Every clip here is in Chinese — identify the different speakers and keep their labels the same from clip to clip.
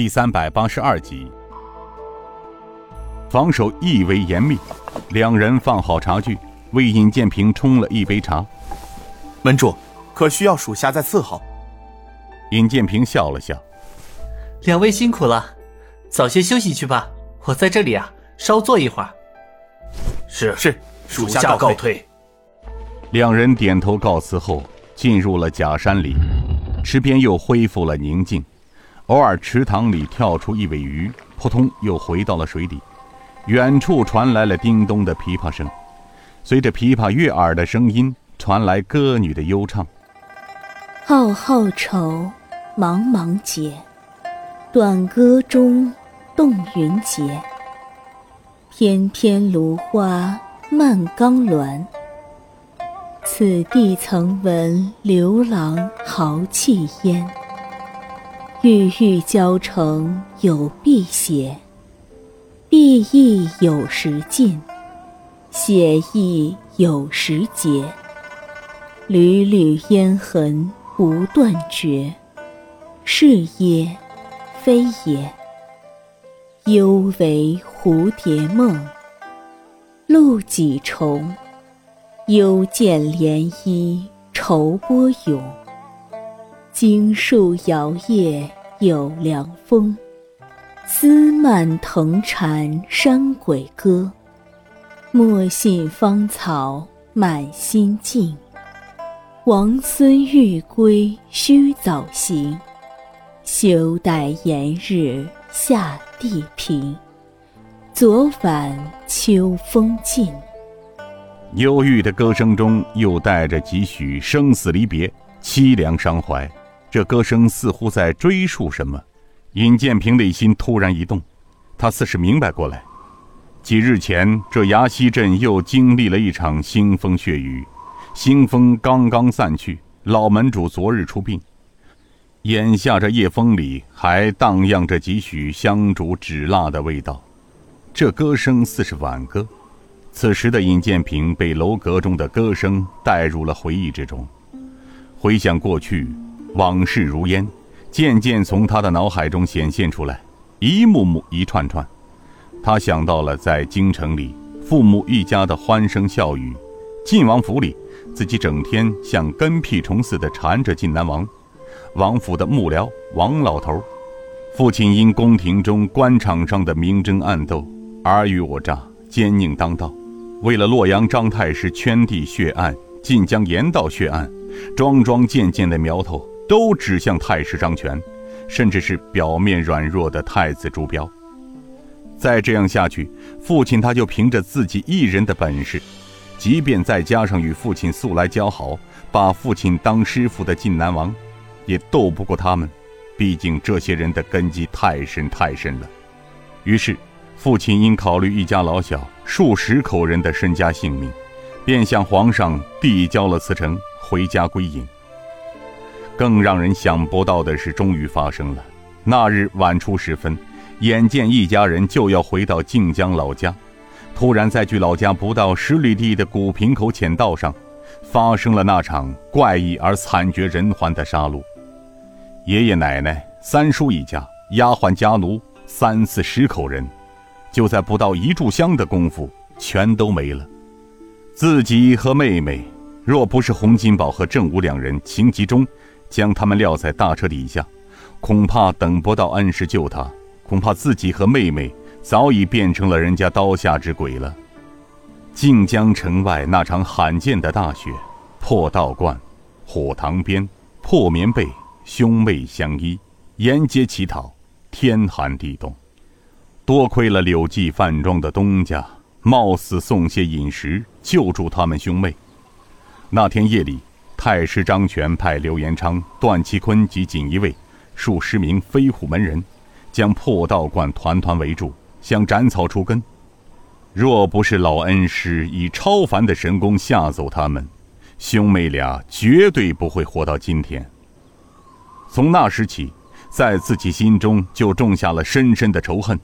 Speaker 1: 第三百八十二集。防守亦为严密，两人放好茶具，为尹建平冲了一杯茶。
Speaker 2: 门主，可需要属下再伺候？
Speaker 1: 尹建平笑了笑：“
Speaker 3: 两位辛苦了，早些休息去吧。我在这里啊，稍坐一会儿。”
Speaker 2: 是是，属下告退。
Speaker 1: 两人点头告辞后，进入了假山里。池边又恢复了宁静，偶尔池塘里跳出一尾鱼，扑通又回到了水底。远处传来了叮咚的琵琶声，随着琵琶悦耳的声音，传来歌女的悠唱：“
Speaker 4: 浩浩愁，茫茫结，短歌中动云结。翩翩芦花漫冈峦。”此地曾闻刘郎豪气焉。郁郁交成有碧血，碧亦有时尽，血亦有时竭。缕缕烟痕无断绝，是耶？非也？犹为蝴蝶梦，露几重？幽见涟漪愁波涌，经树摇曳有凉风。丝蔓藤缠山鬼歌，莫信芳草满心静。王孙欲归须早行，休待炎日下地平。昨晚秋风劲。
Speaker 1: 忧郁的歌声中，又带着几许生死离别、凄凉伤怀。这歌声似乎在追述什么。尹建平内心突然一动，他似是明白过来：几日前，这崖西镇又经历了一场腥风血雨。腥风刚刚散去，老门主昨日出殡，眼下这夜风里还荡漾着几许香烛纸蜡的味道。这歌声似是挽歌。此时的尹建平被楼阁中的歌声带入了回忆之中，回想过去，往事如烟，渐渐从他的脑海中显现出来，一幕幕，一串串。他想到了在京城里父母一家的欢声笑语，晋王府里自己整天像跟屁虫似的缠着晋南王，王府的幕僚王老头，父亲因宫廷中官场上的明争暗斗，尔虞我诈，奸佞当道。为了洛阳张太师圈地血案、晋江盐道血案，桩桩件件的苗头都指向太师张权，甚至是表面软弱的太子朱标。再这样下去，父亲他就凭着自己一人的本事，即便再加上与父亲素来交好、把父亲当师傅的晋南王，也斗不过他们。毕竟这些人的根基太深太深了。于是。父亲因考虑一家老小数十口人的身家性命，便向皇上递交了辞呈，回家归隐。更让人想不到的是，终于发生了。那日晚出时分，眼见一家人就要回到靖江老家，突然在距老家不到十里地的古平口浅道上，发生了那场怪异而惨绝人寰的杀戮。爷爷奶奶、三叔一家、丫鬟家奴三四十口人。就在不到一炷香的功夫，全都没了。自己和妹妹，若不是洪金宝和郑武两人情急中将他们撂在大车底下，恐怕等不到恩师救他，恐怕自己和妹妹早已变成了人家刀下之鬼了。靖江城外那场罕见的大雪，破道观、火塘边、破棉被，兄妹相依，沿街乞讨，天寒地冻。多亏了柳记饭庄的东家，冒死送些饮食救助他们兄妹。那天夜里，太师张权派刘延昌、段其坤及锦衣卫数十名飞虎门人，将破道观团团围住，想斩草除根。若不是老恩师以超凡的神功吓走他们，兄妹俩绝对不会活到今天。从那时起，在自己心中就种下了深深的仇恨。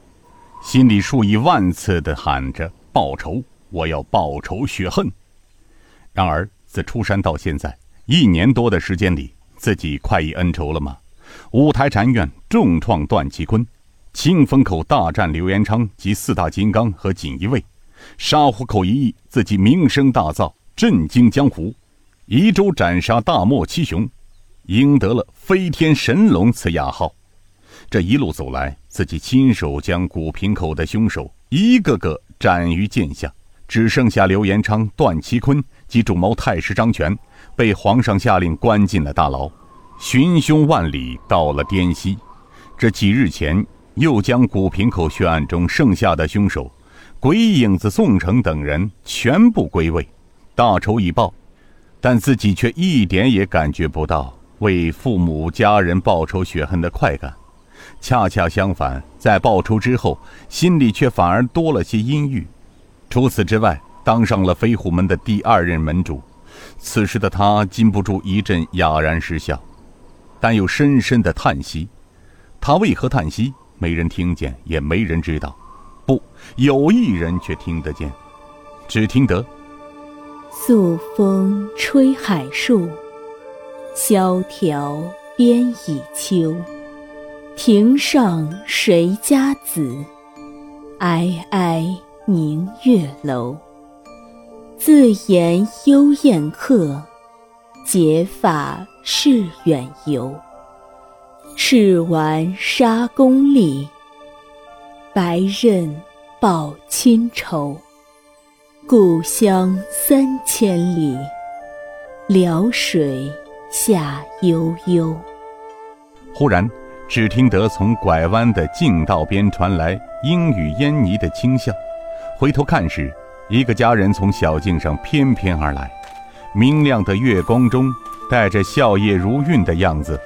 Speaker 1: 心里数以万次的喊着报仇，我要报仇雪恨。然而自出山到现在一年多的时间里，自己快意恩仇了吗？五台禅院重创段祺坤，清风口大战刘延昌及四大金刚和锦衣卫，沙湖口一役自己名声大噪，震惊江湖。宜州斩杀大漠七雄，赢得了飞天神龙此雅号。这一路走来，自己亲手将古平口的凶手一个个斩于剑下，只剩下刘延昌、段祺坤及主谋太师张全，被皇上下令关进了大牢。寻凶万里到了滇西，这几日前又将古平口血案中剩下的凶手鬼影子宋城等人全部归位，大仇已报。但自己却一点也感觉不到为父母家人报仇雪恨的快感，恰恰相反，在报仇之后，心里却反而多了些阴郁。除此之外，当上了飞虎门的第二任门主，此时的他禁不住一阵哑然失笑，但又深深的叹息。他为何叹息？没人听见，也没人知道。不，有一人却听得见，只听得。
Speaker 4: 素风吹海树，萧条边倚秋。庭上谁家子？哀哀明月楼。自言幽燕客，结发是远游。赤丸沙公里，白刃报亲仇。故乡三千里，辽水下悠悠。
Speaker 1: 忽然，只听得从拐弯的径道边传来莺语燕呢的轻笑。回头看时，一个家人从小径上翩翩而来，明亮的月光中带着笑靥如韵的样子，